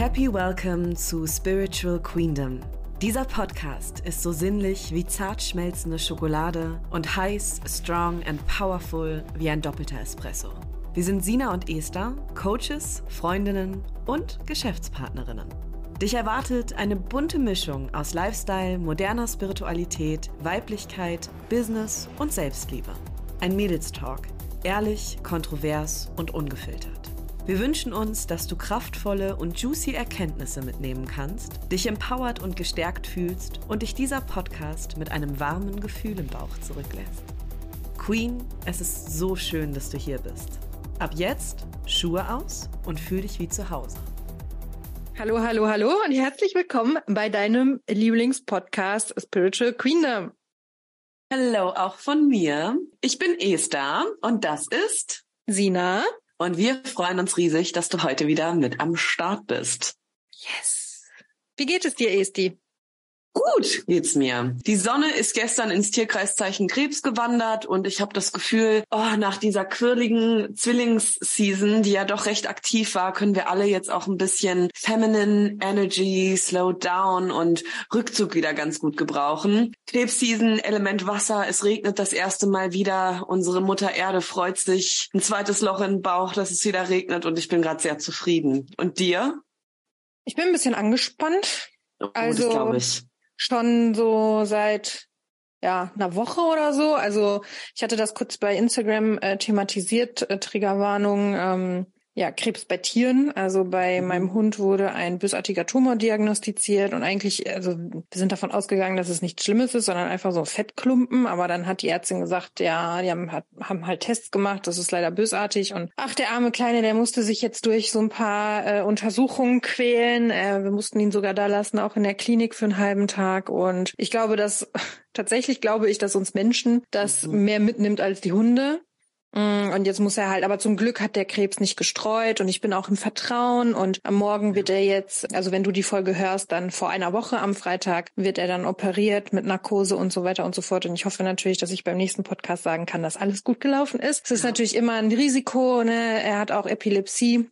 Happy Welcome zu Spiritual Queendom. Dieser Podcast ist so sinnlich wie zart schmelzende Schokolade und heiß, strong and powerful wie ein doppelter Espresso. Wir sind Sina und Esther, Coaches, Freundinnen und Geschäftspartnerinnen. Dich erwartet eine bunte Mischung aus Lifestyle, moderner Spiritualität, Weiblichkeit, Business und Selbstliebe. Ein Mädelstalk, ehrlich, kontrovers und ungefiltert. Wir wünschen uns, dass du kraftvolle und juicy Erkenntnisse mitnehmen kannst, dich empowert und gestärkt fühlst und dich dieser Podcast mit einem warmen Gefühl im Bauch zurücklässt. Queen, es ist so schön, dass du hier bist. Ab jetzt Schuhe aus und fühl dich wie zu Hause. Hallo, hallo, hallo und herzlich willkommen bei deinem Lieblingspodcast Spiritual Queendom. Hallo, auch von mir. Ich bin Esther und das ist Sina. Und wir freuen uns riesig, dass du heute wieder mit am Start bist. Yes. Wie geht es dir, Esti? Gut geht's mir. Die Sonne ist gestern ins Tierkreiszeichen Krebs gewandert und ich habe das Gefühl, oh, nach dieser quirligen Zwillingsseason, die ja doch recht aktiv war, können wir alle jetzt auch ein bisschen Feminine Energy, Slow Down und Rückzug wieder ganz gut gebrauchen. Krebsseason, Element Wasser, es regnet das erste Mal wieder. Unsere Mutter Erde freut sich. Ein zweites Loch in den Bauch, dass es wieder regnet und ich bin gerade sehr zufrieden. Und dir? Ich bin ein bisschen angespannt. Oh, also, das glaube ich schon so seit ja, einer Woche oder so. Also ich hatte das kurz bei Instagram äh, thematisiert, äh, Triggerwarnung. Ähm, ja, Krebs bei Tieren. Also bei mhm. meinem Hund wurde ein bösartiger Tumor diagnostiziert und eigentlich, also wir sind davon ausgegangen, dass es nichts Schlimmes ist, sondern einfach so Fettklumpen. Aber dann hat die Ärztin gesagt, ja, die haben, haben halt Tests gemacht, das ist leider bösartig. Und ach, der arme Kleine, der musste sich jetzt durch so ein paar äh, Untersuchungen quälen. Äh, wir mussten ihn sogar da lassen, auch in der Klinik für einen halben Tag. Und ich glaube, dass tatsächlich glaube ich, dass uns Menschen das mhm. mehr mitnimmt als die Hunde. Mm, und jetzt muss er halt, aber zum Glück hat der Krebs nicht gestreut und ich bin auch im Vertrauen und am Morgen wird er jetzt, also wenn du die Folge hörst, dann vor einer Woche am Freitag wird er dann operiert mit Narkose und so weiter und so fort. Und ich hoffe natürlich, dass ich beim nächsten Podcast sagen kann, dass alles gut gelaufen ist. Es ist natürlich immer ein Risiko, ne? Er hat auch Epilepsie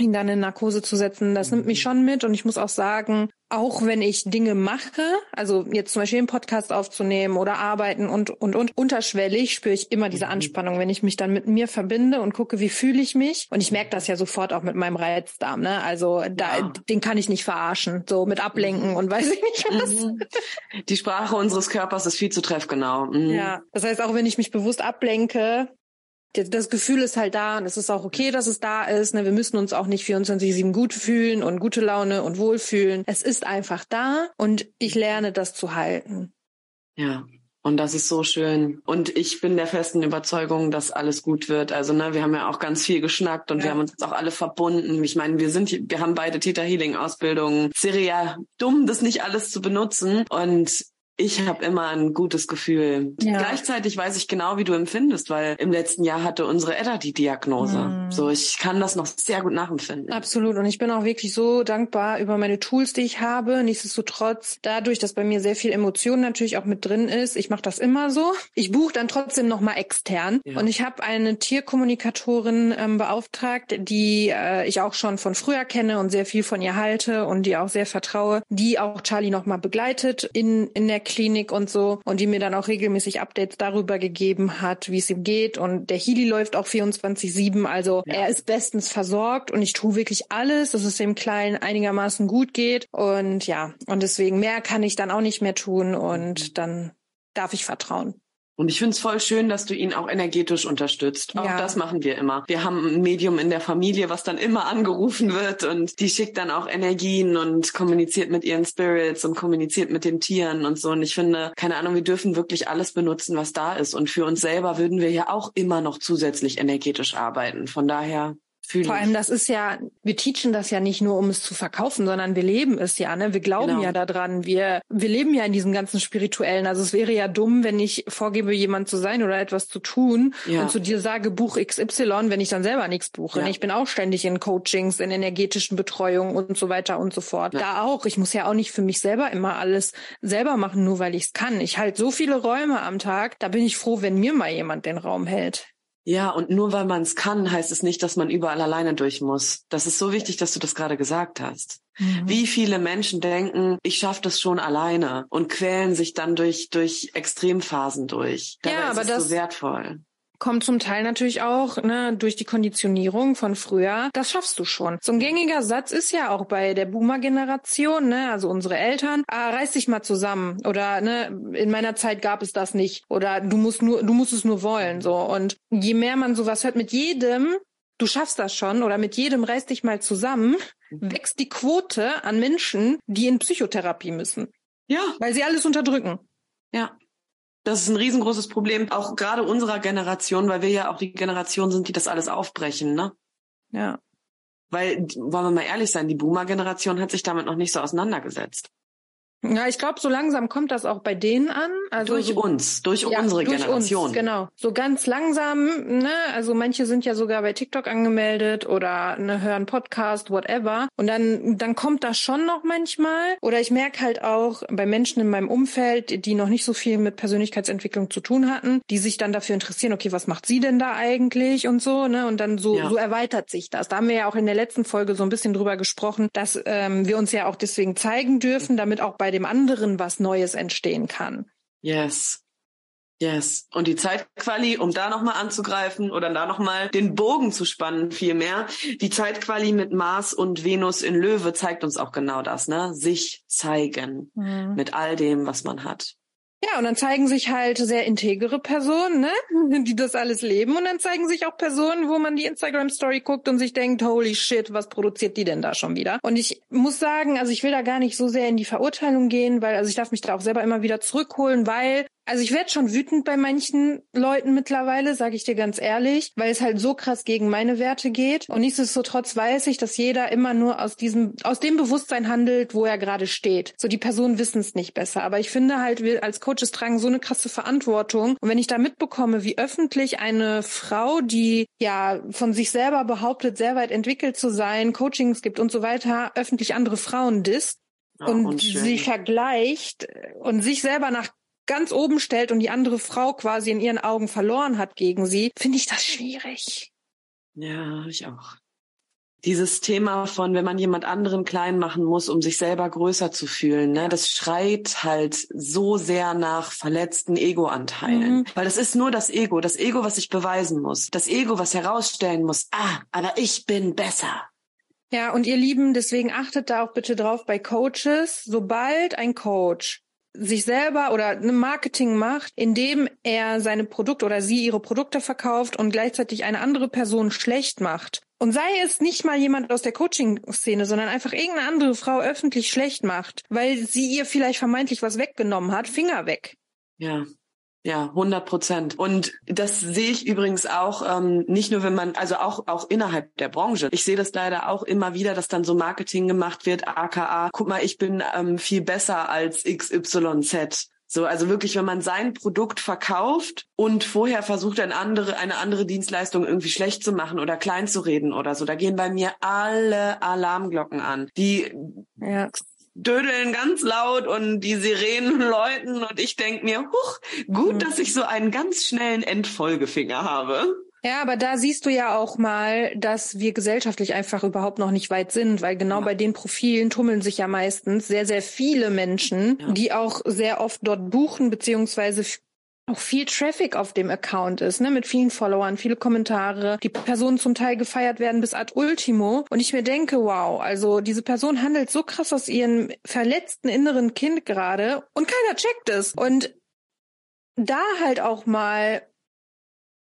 ihn dann in Narkose zu setzen, das nimmt mich mhm. schon mit. Und ich muss auch sagen, auch wenn ich Dinge mache, also jetzt zum Beispiel einen Podcast aufzunehmen oder arbeiten und, und, und, unterschwellig spüre ich immer diese mhm. Anspannung, wenn ich mich dann mit mir verbinde und gucke, wie fühle ich mich. Und ich merke das ja sofort auch mit meinem Reizdarm, ne? Also da, ja. den kann ich nicht verarschen, so mit Ablenken und weiß ich nicht was. Mhm. Die Sprache unseres Körpers ist viel zu treffgenau. Mhm. Ja, das heißt, auch wenn ich mich bewusst ablenke, das Gefühl ist halt da und es ist auch okay, dass es da ist. Ne? Wir müssen uns auch nicht 24-7 gut fühlen und gute Laune und wohlfühlen. Es ist einfach da und ich lerne das zu halten. Ja. Und das ist so schön. Und ich bin der festen Überzeugung, dass alles gut wird. Also, ne, wir haben ja auch ganz viel geschnackt und ja. wir haben uns jetzt auch alle verbunden. Ich meine, wir sind, wir haben beide Theta Healing Ausbildungen. Es wäre ja dumm, das nicht alles zu benutzen. Und ich habe immer ein gutes Gefühl. Ja. Gleichzeitig weiß ich genau, wie du empfindest, weil im letzten Jahr hatte unsere Edda die Diagnose. Mm. So, ich kann das noch sehr gut nachempfinden. Absolut. Und ich bin auch wirklich so dankbar über meine Tools, die ich habe. Nichtsdestotrotz, dadurch, dass bei mir sehr viel Emotion natürlich auch mit drin ist, ich mache das immer so. Ich buche dann trotzdem nochmal extern. Ja. Und ich habe eine Tierkommunikatorin ähm, beauftragt, die äh, ich auch schon von früher kenne und sehr viel von ihr halte und die auch sehr vertraue, die auch Charlie nochmal begleitet in, in der Klinik und so und die mir dann auch regelmäßig Updates darüber gegeben hat, wie es ihm geht und der Healy läuft auch 24/7, also ja. er ist bestens versorgt und ich tue wirklich alles, dass es dem Kleinen einigermaßen gut geht und ja, und deswegen mehr kann ich dann auch nicht mehr tun und mhm. dann darf ich vertrauen. Und ich finde es voll schön, dass du ihn auch energetisch unterstützt. Auch ja. das machen wir immer. Wir haben ein Medium in der Familie, was dann immer angerufen wird und die schickt dann auch Energien und kommuniziert mit ihren Spirits und kommuniziert mit den Tieren und so. Und ich finde, keine Ahnung, wir dürfen wirklich alles benutzen, was da ist. Und für uns selber würden wir ja auch immer noch zusätzlich energetisch arbeiten. Von daher Fühl Vor allem, das ist ja, wir teachen das ja nicht nur, um es zu verkaufen, sondern wir leben es ja, ne? Wir glauben genau. ja daran. Wir, wir leben ja in diesem ganzen Spirituellen. Also es wäre ja dumm, wenn ich vorgebe, jemand zu sein oder etwas zu tun ja. und zu dir sage, Buch XY, wenn ich dann selber nichts buche. Ja. Ich bin auch ständig in Coachings, in energetischen Betreuungen und so weiter und so fort. Ja. Da auch. Ich muss ja auch nicht für mich selber immer alles selber machen, nur weil ich es kann. Ich halte so viele Räume am Tag, da bin ich froh, wenn mir mal jemand den Raum hält. Ja, und nur weil man es kann, heißt es nicht, dass man überall alleine durch muss. Das ist so wichtig, dass du das gerade gesagt hast. Mhm. Wie viele Menschen denken, ich schaffe das schon alleine und quälen sich dann durch durch Extremphasen durch. Dabei ja, aber ist das so wertvoll kommt zum Teil natürlich auch ne, durch die Konditionierung von früher. Das schaffst du schon. So ein gängiger Satz ist ja auch bei der Boomer-Generation, ne, also unsere Eltern, ah, reiß dich mal zusammen oder ne, in meiner Zeit gab es das nicht oder du musst nur, du musst es nur wollen so. Und je mehr man sowas hört, mit jedem du schaffst das schon oder mit jedem reiß dich mal zusammen, mhm. wächst die Quote an Menschen, die in Psychotherapie müssen. Ja. Weil sie alles unterdrücken. Ja. Das ist ein riesengroßes Problem, auch gerade unserer Generation, weil wir ja auch die Generation sind, die das alles aufbrechen, ne? Ja. Weil, wollen wir mal ehrlich sein, die Boomer-Generation hat sich damit noch nicht so auseinandergesetzt. Ja, ich glaube, so langsam kommt das auch bei denen an. Also durch so, uns, durch ja, unsere durch Generation. Uns, genau. So ganz langsam, ne? Also manche sind ja sogar bei TikTok angemeldet oder ne, hören Podcast, whatever. Und dann, dann kommt das schon noch manchmal. Oder ich merke halt auch bei Menschen in meinem Umfeld, die noch nicht so viel mit Persönlichkeitsentwicklung zu tun hatten, die sich dann dafür interessieren, okay, was macht sie denn da eigentlich und so, ne? Und dann so, ja. so erweitert sich das. Da haben wir ja auch in der letzten Folge so ein bisschen drüber gesprochen, dass ähm, wir uns ja auch deswegen zeigen dürfen, damit auch bei bei dem anderen was Neues entstehen kann. Yes. Yes. Und die Zeitquali, um da nochmal anzugreifen oder da nochmal den Bogen zu spannen, vielmehr. Die Zeitquali mit Mars und Venus in Löwe zeigt uns auch genau das, ne? Sich zeigen. Mhm. Mit all dem, was man hat. Ja, und dann zeigen sich halt sehr integere Personen, ne, die das alles leben. Und dann zeigen sich auch Personen, wo man die Instagram-Story guckt und sich denkt, holy shit, was produziert die denn da schon wieder? Und ich muss sagen, also ich will da gar nicht so sehr in die Verurteilung gehen, weil, also ich darf mich da auch selber immer wieder zurückholen, weil also ich werde schon wütend bei manchen Leuten mittlerweile, sage ich dir ganz ehrlich, weil es halt so krass gegen meine Werte geht. Und nichtsdestotrotz weiß ich, dass jeder immer nur aus diesem, aus dem Bewusstsein handelt, wo er gerade steht. So die Personen wissen es nicht besser. Aber ich finde halt, wir als Coaches tragen so eine krasse Verantwortung. Und wenn ich da mitbekomme, wie öffentlich eine Frau, die ja von sich selber behauptet, sehr weit entwickelt zu sein, Coachings gibt und so weiter, öffentlich andere Frauen disst, und sie vergleicht und sich selber nach ganz oben stellt und die andere Frau quasi in ihren Augen verloren hat gegen sie, finde ich das schwierig. Ja, ich auch. Dieses Thema von, wenn man jemand anderen klein machen muss, um sich selber größer zu fühlen, ne, das schreit halt so sehr nach verletzten Ego-Anteilen. Mhm. Weil das ist nur das Ego, das Ego, was sich beweisen muss, das Ego, was herausstellen muss, ah, aber ich bin besser. Ja, und ihr Lieben, deswegen achtet da auch bitte drauf bei Coaches. Sobald ein Coach sich selber oder ein Marketing macht, indem er seine Produkte oder sie ihre Produkte verkauft und gleichzeitig eine andere Person schlecht macht. Und sei es nicht mal jemand aus der Coaching-Szene, sondern einfach irgendeine andere Frau öffentlich schlecht macht, weil sie ihr vielleicht vermeintlich was weggenommen hat, Finger weg. Ja, ja, 100 Prozent. Und das sehe ich übrigens auch ähm, nicht nur, wenn man, also auch auch innerhalb der Branche. Ich sehe das leider auch immer wieder, dass dann so Marketing gemacht wird, aka, guck mal, ich bin ähm, viel besser als XYZ. So, also wirklich, wenn man sein Produkt verkauft und vorher versucht, eine andere, eine andere Dienstleistung irgendwie schlecht zu machen oder klein zu reden oder so, da gehen bei mir alle Alarmglocken an. Die ja dödeln ganz laut und die Sirenen läuten und ich denk mir, huch, gut, mhm. dass ich so einen ganz schnellen Endfolgefinger habe. Ja, aber da siehst du ja auch mal, dass wir gesellschaftlich einfach überhaupt noch nicht weit sind, weil genau ja. bei den Profilen tummeln sich ja meistens sehr, sehr viele Menschen, ja. die auch sehr oft dort buchen, beziehungsweise auch viel Traffic auf dem Account ist, ne, mit vielen Followern, viele Kommentare, die Personen zum Teil gefeiert werden bis ad ultimo. Und ich mir denke, wow, also diese Person handelt so krass aus ihrem verletzten inneren Kind gerade und keiner checkt es. Und da halt auch mal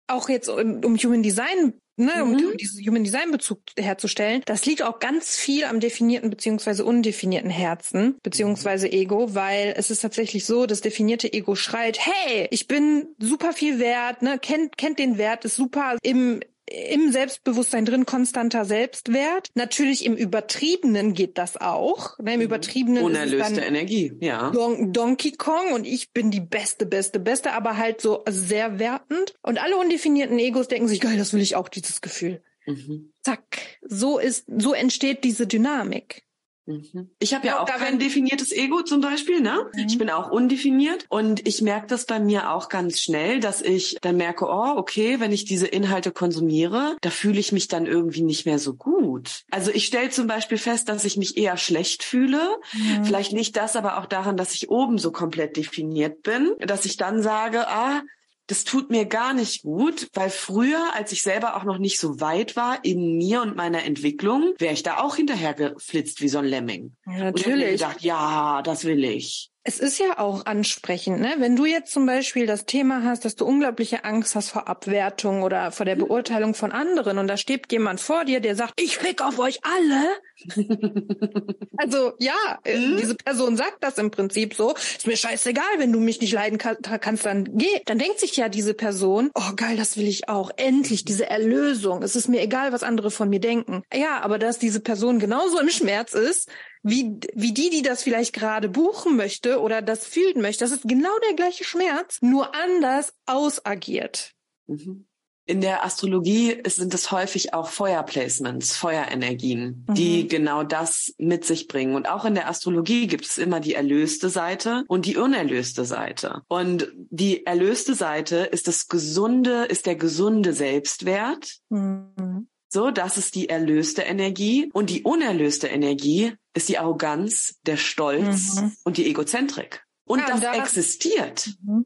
auch jetzt um, um Human Design ne, um, mhm. diesen Human Design Bezug herzustellen, das liegt auch ganz viel am definierten beziehungsweise undefinierten Herzen beziehungsweise Ego, weil es ist tatsächlich so, das definierte Ego schreit, hey, ich bin super viel wert, ne, kennt kennt den Wert, ist super im im Selbstbewusstsein drin konstanter Selbstwert. Natürlich im Übertriebenen geht das auch. Ne, Im mhm. Übertriebenen Unerlöste Energie, ja. Don Donkey Kong und ich bin die beste, beste, beste, aber halt so sehr wertend. Und alle undefinierten Egos denken sich, geil, das will ich auch, dieses Gefühl. Mhm. Zack. So ist, so entsteht diese Dynamik. Mhm. Ich habe ja auch kein definiertes Ego zum Beispiel, ne? Mhm. Ich bin auch undefiniert und ich merke das bei mir auch ganz schnell, dass ich dann merke, oh, okay, wenn ich diese Inhalte konsumiere, da fühle ich mich dann irgendwie nicht mehr so gut. Also ich stelle zum Beispiel fest, dass ich mich eher schlecht fühle. Mhm. Vielleicht liegt das aber auch daran, dass ich oben so komplett definiert bin, dass ich dann sage, ah, das tut mir gar nicht gut, weil früher, als ich selber auch noch nicht so weit war in mir und meiner Entwicklung, wäre ich da auch hinterher geflitzt wie so ein Lemming. Ja, natürlich. Und ich gedacht, ja, das will ich. Es ist ja auch ansprechend, ne? Wenn du jetzt zum Beispiel das Thema hast, dass du unglaubliche Angst hast vor Abwertung oder vor der Beurteilung von anderen und da steht jemand vor dir, der sagt, ich fick auf euch alle. also ja, mhm. diese Person sagt das im Prinzip so. Ist mir scheißegal, wenn du mich nicht leiden kann, kannst, dann geh. Dann denkt sich ja diese Person, oh geil, das will ich auch. Endlich diese Erlösung. Es ist mir egal, was andere von mir denken. Ja, aber dass diese Person genauso im Schmerz ist, wie, wie die, die das vielleicht gerade buchen möchte oder das fühlen möchte. Das ist genau der gleiche Schmerz, nur anders ausagiert. Mhm. In der Astrologie sind es häufig auch Feuerplacements, Feuerenergien, mhm. die genau das mit sich bringen. Und auch in der Astrologie gibt es immer die erlöste Seite und die unerlöste Seite. Und die erlöste Seite ist das gesunde, ist der gesunde Selbstwert. Mhm. So, das ist die erlöste Energie. Und die unerlöste Energie ist die Arroganz, der Stolz mhm. und die Egozentrik. Und ja, das da existiert. Mhm.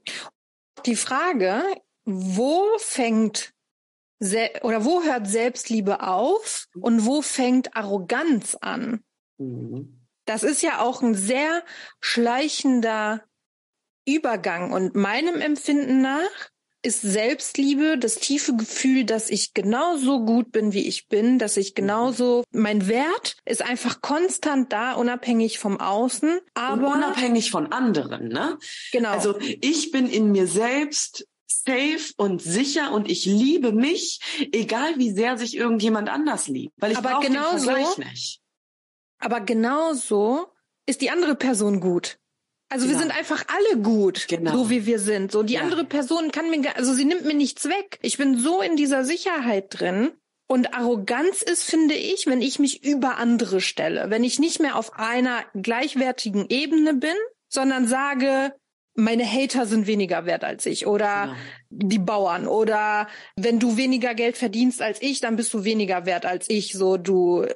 Die Frage, wo fängt oder wo hört Selbstliebe auf und wo fängt Arroganz an? Mhm. Das ist ja auch ein sehr schleichender Übergang und meinem Empfinden nach ist Selbstliebe das tiefe Gefühl, dass ich genauso gut bin, wie ich bin, dass ich genauso, mein Wert ist einfach konstant da, unabhängig vom Außen, aber. Und unabhängig von anderen, ne? Genau. Also ich bin in mir selbst safe und sicher und ich liebe mich, egal wie sehr sich irgendjemand anders liebt, weil ich aber genauso, den Vergleich nicht. Aber genauso ist die andere Person gut. Also genau. wir sind einfach alle gut, genau. so wie wir sind. So die ja. andere Person kann mir, also sie nimmt mir nichts weg. Ich bin so in dieser Sicherheit drin. Und Arroganz ist, finde ich, wenn ich mich über andere stelle, wenn ich nicht mehr auf einer gleichwertigen Ebene bin, sondern sage, meine Hater sind weniger wert als ich oder genau. die Bauern oder wenn du weniger Geld verdienst als ich, dann bist du weniger wert als ich. So du,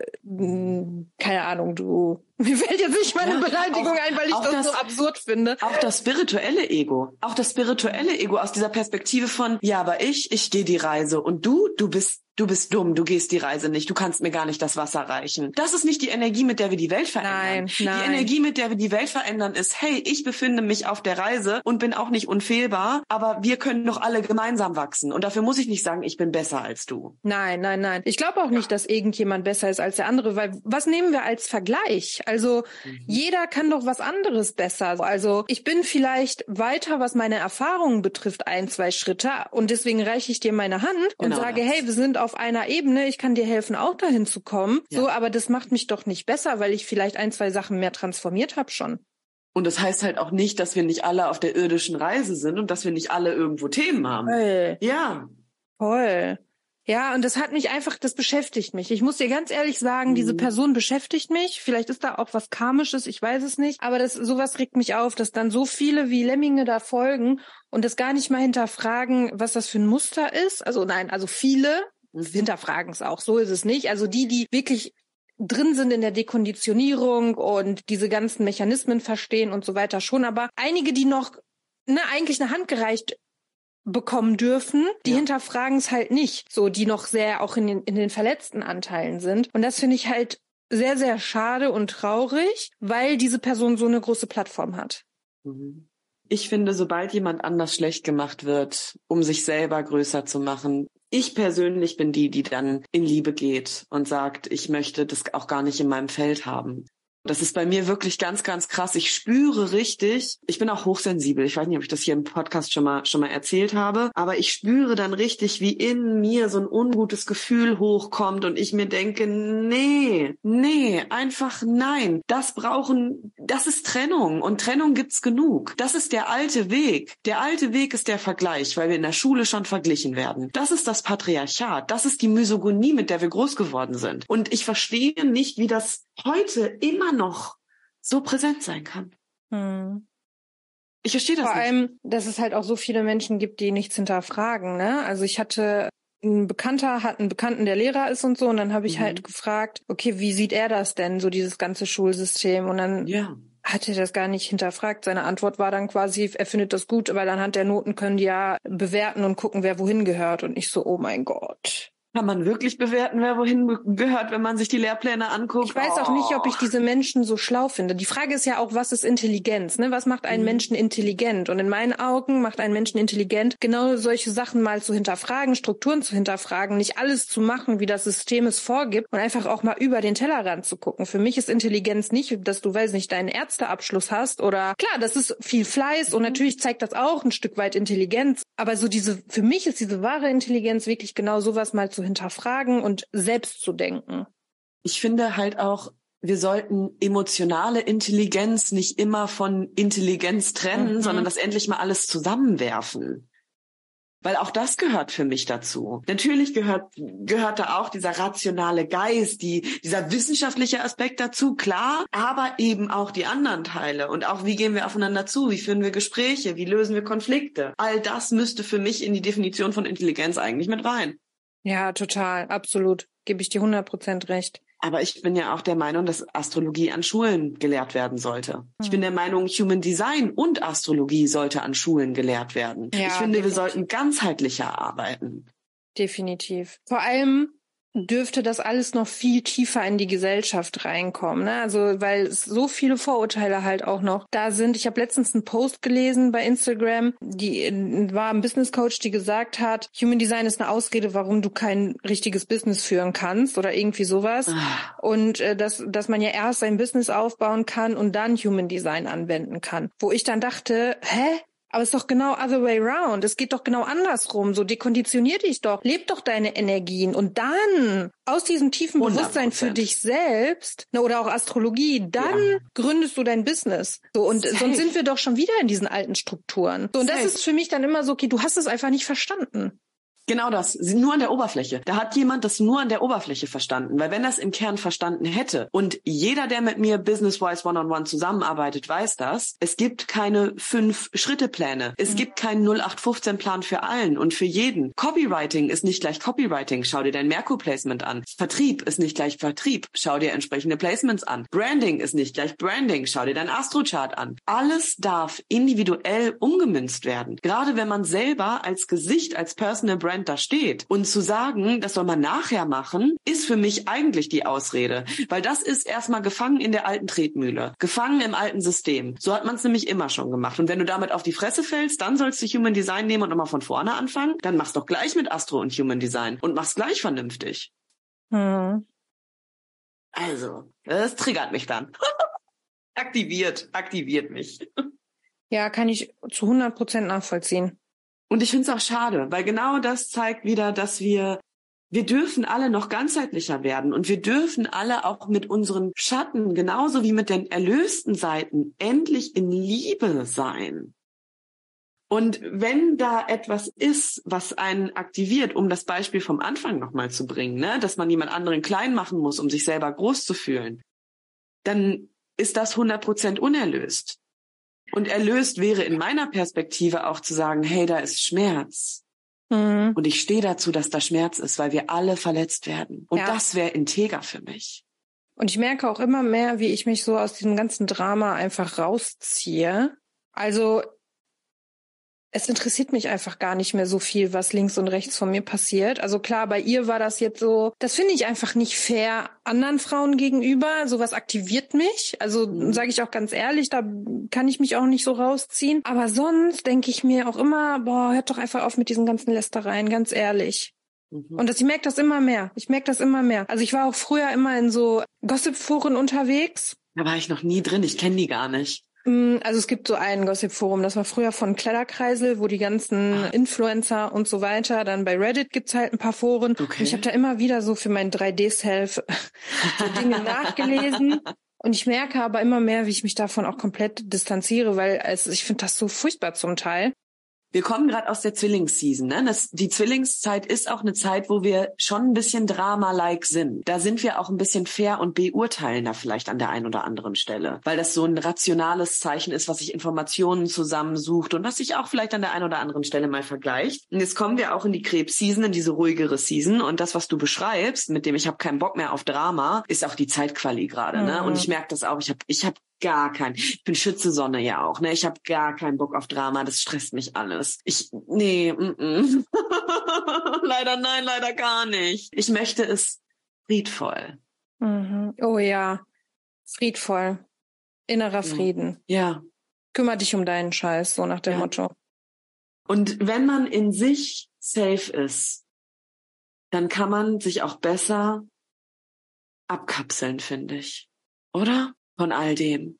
keine Ahnung, du mir fällt jetzt nicht meine ja, Beleidigung auch, ein, weil ich das, das, so absurd finde. Auch das spirituelle Ego. Auch das spirituelle Ego aus dieser Perspektive von, ja, aber ich, ich gehe die Reise und du, du bist du bist dumm, du gehst die Reise nicht, du kannst mir gar nicht das Wasser reichen. Das ist nicht die Energie, mit der wir die Welt verändern. Nein, nein. Die Energie, mit der wir die Welt verändern, ist, hey, ich befinde mich auf der Reise und bin auch nicht unfehlbar, aber wir können doch alle gemeinsam wachsen. Und dafür muss ich nicht sagen, ich bin besser als du. Nein, nein, nein. Ich glaube auch nicht, dass irgendjemand besser ist als der andere, weil was nehmen wir als Vergleich? Also mhm. jeder kann doch was anderes besser. Also ich bin vielleicht weiter, was meine Erfahrungen betrifft, ein, zwei Schritte und deswegen reiche ich dir meine Hand und genau sage, das. hey, wir sind auf einer Ebene, ich kann dir helfen, auch dahin zu kommen. Ja. So, aber das macht mich doch nicht besser, weil ich vielleicht ein, zwei Sachen mehr transformiert habe schon. Und das heißt halt auch nicht, dass wir nicht alle auf der irdischen Reise sind und dass wir nicht alle irgendwo Themen haben. Voll. Ja. Voll. Ja, und das hat mich einfach, das beschäftigt mich. Ich muss dir ganz ehrlich sagen, mhm. diese Person beschäftigt mich. Vielleicht ist da auch was Karmisches, ich weiß es nicht. Aber das, sowas regt mich auf, dass dann so viele wie Lemminge da folgen und das gar nicht mal hinterfragen, was das für ein Muster ist. Also nein, also viele. Hinterfragen es auch. So ist es nicht. Also die, die wirklich drin sind in der Dekonditionierung und diese ganzen Mechanismen verstehen und so weiter schon. Aber einige, die noch ne, eigentlich eine Hand gereicht bekommen dürfen, die ja. hinterfragen es halt nicht. So, die noch sehr auch in den, in den verletzten Anteilen sind. Und das finde ich halt sehr, sehr schade und traurig, weil diese Person so eine große Plattform hat. Mhm. Ich finde, sobald jemand anders schlecht gemacht wird, um sich selber größer zu machen, ich persönlich bin die, die dann in Liebe geht und sagt, ich möchte das auch gar nicht in meinem Feld haben. Das ist bei mir wirklich ganz, ganz krass. Ich spüre richtig, ich bin auch hochsensibel. Ich weiß nicht, ob ich das hier im Podcast schon mal, schon mal erzählt habe, aber ich spüre dann richtig, wie in mir so ein ungutes Gefühl hochkommt und ich mir denke, nee, nee, einfach nein. Das brauchen, das ist Trennung und Trennung gibt's genug. Das ist der alte Weg. Der alte Weg ist der Vergleich, weil wir in der Schule schon verglichen werden. Das ist das Patriarchat. Das ist die Misogonie, mit der wir groß geworden sind. Und ich verstehe nicht, wie das heute immer immer noch so präsent sein kann. Hm. Ich verstehe das Vor nicht. allem, dass es halt auch so viele Menschen gibt, die nichts hinterfragen. Ne? Also ich hatte ein Bekannter hat einen Bekannten, der Lehrer ist und so, und dann habe ich mhm. halt gefragt, okay, wie sieht er das denn, so dieses ganze Schulsystem? Und dann ja. hat er das gar nicht hinterfragt. Seine Antwort war dann quasi, er findet das gut, weil anhand der Noten können die ja bewerten und gucken, wer wohin gehört. Und ich so, oh mein Gott. Kann man wirklich bewerten, wer wohin gehört, wenn man sich die Lehrpläne anguckt? Ich weiß oh. auch nicht, ob ich diese Menschen so schlau finde. Die Frage ist ja auch, was ist Intelligenz? Ne? Was macht einen mhm. Menschen intelligent? Und in meinen Augen macht einen Menschen intelligent, genau solche Sachen mal zu hinterfragen, Strukturen zu hinterfragen, nicht alles zu machen, wie das System es vorgibt und einfach auch mal über den Tellerrand zu gucken. Für mich ist Intelligenz nicht, dass du, weiß nicht, deinen Ärzteabschluss hast oder klar, das ist viel Fleiß mhm. und natürlich zeigt das auch ein Stück weit Intelligenz. Aber so diese, für mich ist diese wahre Intelligenz wirklich genau sowas mal zu zu hinterfragen und selbst zu denken. Ich finde halt auch, wir sollten emotionale Intelligenz nicht immer von Intelligenz trennen, mhm. sondern das endlich mal alles zusammenwerfen. Weil auch das gehört für mich dazu. Natürlich gehört, gehört da auch dieser rationale Geist, die, dieser wissenschaftliche Aspekt dazu, klar, aber eben auch die anderen Teile. Und auch, wie gehen wir aufeinander zu? Wie führen wir Gespräche? Wie lösen wir Konflikte? All das müsste für mich in die Definition von Intelligenz eigentlich mit rein. Ja, total, absolut. Gebe ich dir 100 Prozent recht. Aber ich bin ja auch der Meinung, dass Astrologie an Schulen gelehrt werden sollte. Hm. Ich bin der Meinung, Human Design und Astrologie sollte an Schulen gelehrt werden. Ja, ich finde, definitiv. wir sollten ganzheitlicher arbeiten. Definitiv. Vor allem, dürfte das alles noch viel tiefer in die Gesellschaft reinkommen. Ne? Also weil so viele Vorurteile halt auch noch da sind. Ich habe letztens einen Post gelesen bei Instagram, die war ein Business Coach, die gesagt hat, Human Design ist eine Ausrede, warum du kein richtiges Business führen kannst oder irgendwie sowas. Ah. Und äh, dass, dass man ja erst sein Business aufbauen kann und dann Human Design anwenden kann. Wo ich dann dachte, hä? Aber es ist doch genau other way round. Es geht doch genau andersrum. So dekonditionier dich doch. Leb doch deine Energien. Und dann aus diesem tiefen 100%. Bewusstsein für dich selbst ne, oder auch Astrologie, dann ja. gründest du dein Business. So und Safe. sonst sind wir doch schon wieder in diesen alten Strukturen. So und Safe. das ist für mich dann immer so, okay, du hast es einfach nicht verstanden. Genau das. Nur an der Oberfläche. Da hat jemand das nur an der Oberfläche verstanden. Weil wenn das im Kern verstanden hätte und jeder, der mit mir business-wise one-on-one zusammenarbeitet, weiß das, es gibt keine Fünf-Schritte-Pläne. Es mhm. gibt keinen 0815-Plan für allen und für jeden. Copywriting ist nicht gleich Copywriting. Schau dir dein Merkur-Placement an. Vertrieb ist nicht gleich Vertrieb. Schau dir entsprechende Placements an. Branding ist nicht gleich Branding. Schau dir dein Astrochart an. Alles darf individuell umgemünzt werden. Gerade wenn man selber als Gesicht, als Personal Brand Brand da steht. Und zu sagen, das soll man nachher machen, ist für mich eigentlich die Ausrede. Weil das ist erstmal gefangen in der alten Tretmühle. Gefangen im alten System. So hat man es nämlich immer schon gemacht. Und wenn du damit auf die Fresse fällst, dann sollst du Human Design nehmen und nochmal von vorne anfangen. Dann machst doch gleich mit Astro und Human Design und mach's gleich vernünftig. Hm. Also, das triggert mich dann. aktiviert, aktiviert mich. Ja, kann ich zu 100 Prozent nachvollziehen. Und ich finde es auch schade, weil genau das zeigt wieder, dass wir wir dürfen alle noch ganzheitlicher werden und wir dürfen alle auch mit unseren Schatten genauso wie mit den erlösten Seiten endlich in Liebe sein. Und wenn da etwas ist, was einen aktiviert, um das Beispiel vom Anfang nochmal zu bringen, ne, dass man jemand anderen klein machen muss, um sich selber groß zu fühlen, dann ist das 100 Prozent unerlöst. Und erlöst wäre in meiner Perspektive auch zu sagen, hey, da ist Schmerz. Mhm. Und ich stehe dazu, dass da Schmerz ist, weil wir alle verletzt werden. Und ja. das wäre integer für mich. Und ich merke auch immer mehr, wie ich mich so aus diesem ganzen Drama einfach rausziehe. Also es interessiert mich einfach gar nicht mehr so viel, was links und rechts von mir passiert. Also klar, bei ihr war das jetzt so, das finde ich einfach nicht fair anderen Frauen gegenüber. Sowas aktiviert mich. Also mhm. sage ich auch ganz ehrlich, da kann ich mich auch nicht so rausziehen. Aber sonst denke ich mir auch immer, boah, hört doch einfach auf mit diesen ganzen Lästereien, ganz ehrlich. Mhm. Und das, ich merke das immer mehr. Ich merke das immer mehr. Also ich war auch früher immer in so Gossip-Foren unterwegs. Da war ich noch nie drin. Ich kenne die gar nicht. Mm, also es gibt so ein Gossip-Forum, das war früher von Kleiderkreisel, wo die ganzen ah. Influencer und so weiter, dann bei Reddit gibt's halt ein paar Foren. Okay. Und ich habe da immer wieder so für mein 3D-Self so Dinge nachgelesen. Und ich merke aber immer mehr, wie ich mich davon auch komplett distanziere, weil also ich finde das so furchtbar zum Teil. Wir kommen gerade aus der Zwillingsseason. Ne? Das, die Zwillingszeit ist auch eine Zeit, wo wir schon ein bisschen Drama-like sind. Da sind wir auch ein bisschen fair und beurteilen da vielleicht an der einen oder anderen Stelle, weil das so ein rationales Zeichen ist, was sich Informationen zusammensucht und was sich auch vielleicht an der einen oder anderen Stelle mal vergleicht. Und jetzt kommen wir auch in die Krebs-Season, in diese ruhigere Season. Und das, was du beschreibst, mit dem ich habe keinen Bock mehr auf Drama, ist auch die Zeitquali gerade. Mhm. Ne? Und ich merke das auch. Ich habe ich hab gar keinen. Ich bin Schütze Sonne ja auch, ne? Ich habe gar keinen Bock auf Drama, das stresst mich alles. Ich nee, mm -mm. leider nein, leider gar nicht. Ich möchte es friedvoll. Mhm. Oh ja, friedvoll. Innerer Frieden. Ja. Kümmer dich um deinen Scheiß, so nach dem ja. Motto. Und wenn man in sich safe ist, dann kann man sich auch besser abkapseln, finde ich. Oder? Von all dem.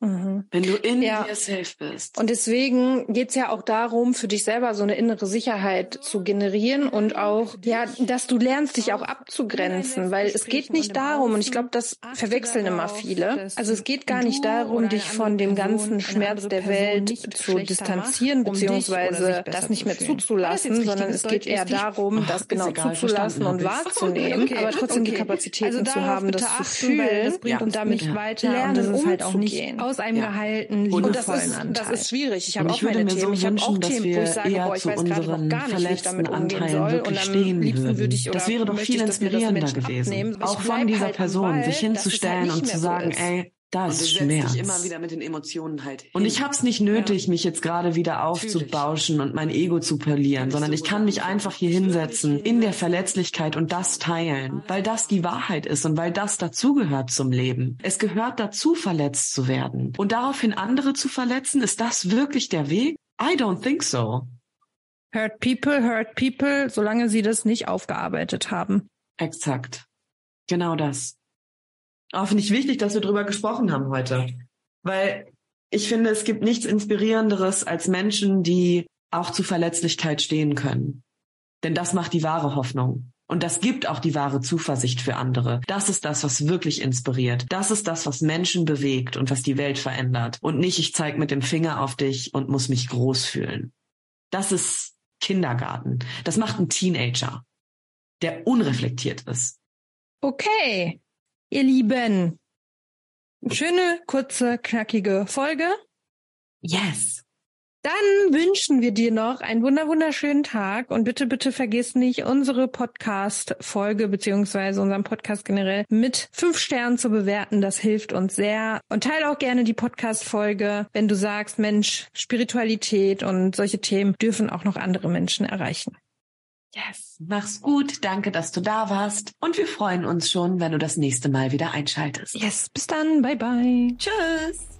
Mhm. Wenn du in ja. dir safe bist. Und deswegen geht's ja auch darum, für dich selber so eine innere Sicherheit zu generieren und auch, ja, dass du lernst, dich auch abzugrenzen, weil es geht nicht darum, und ich glaube, das verwechseln immer viele. Also es geht gar nicht darum, dich von dem ganzen Schmerz der Welt zu distanzieren, beziehungsweise das nicht mehr zuzulassen, sondern es geht eher darum, das genau zuzulassen und wahrzunehmen, aber trotzdem die Kapazitäten also zu haben, das zu fühlen und damit lernen, umzugehen aus einem ja. geheilten, liebevollen das ist, Anteil. Das ist schwierig. Ich habe auch meine Themen. So ich habe auch Themen, wo ich sage, boah, ich weiß gerade noch gar nicht, wie ich damit umgehen soll. Und am liebsten würde ich oder Das wäre doch viel inspirierender gewesen. Auch von dieser halt Person, sich hinzustellen und zu sagen, ey, da ist Schmerz. Dich immer wieder mit den Emotionen halt. Hin. Und ich habe es nicht nötig, ja. mich jetzt gerade wieder aufzubauschen und mein Ego zu verlieren, sondern ich kann mich einfach hier hinsetzen in der Verletzlichkeit und das teilen, weil das die Wahrheit ist und weil das dazugehört zum Leben. Es gehört dazu, verletzt zu werden. Und daraufhin andere zu verletzen, ist das wirklich der Weg? I don't think so. Hurt people, hurt people, solange sie das nicht aufgearbeitet haben. Exakt. Genau das. Auch finde ich wichtig, dass wir drüber gesprochen haben heute. Weil ich finde, es gibt nichts Inspirierenderes als Menschen, die auch zu Verletzlichkeit stehen können. Denn das macht die wahre Hoffnung. Und das gibt auch die wahre Zuversicht für andere. Das ist das, was wirklich inspiriert. Das ist das, was Menschen bewegt und was die Welt verändert. Und nicht, ich zeige mit dem Finger auf dich und muss mich groß fühlen. Das ist Kindergarten. Das macht ein Teenager, der unreflektiert ist. Okay, Ihr Lieben, schöne, kurze, knackige Folge. Yes. Dann wünschen wir dir noch einen wunder wunderschönen Tag und bitte, bitte vergiss nicht, unsere Podcast-Folge beziehungsweise unseren Podcast generell mit fünf Sternen zu bewerten. Das hilft uns sehr. Und teile auch gerne die Podcast-Folge, wenn du sagst, Mensch, Spiritualität und solche Themen dürfen auch noch andere Menschen erreichen. Yes, mach's gut. Danke, dass du da warst. Und wir freuen uns schon, wenn du das nächste Mal wieder einschaltest. Yes, bis dann. Bye bye. Tschüss.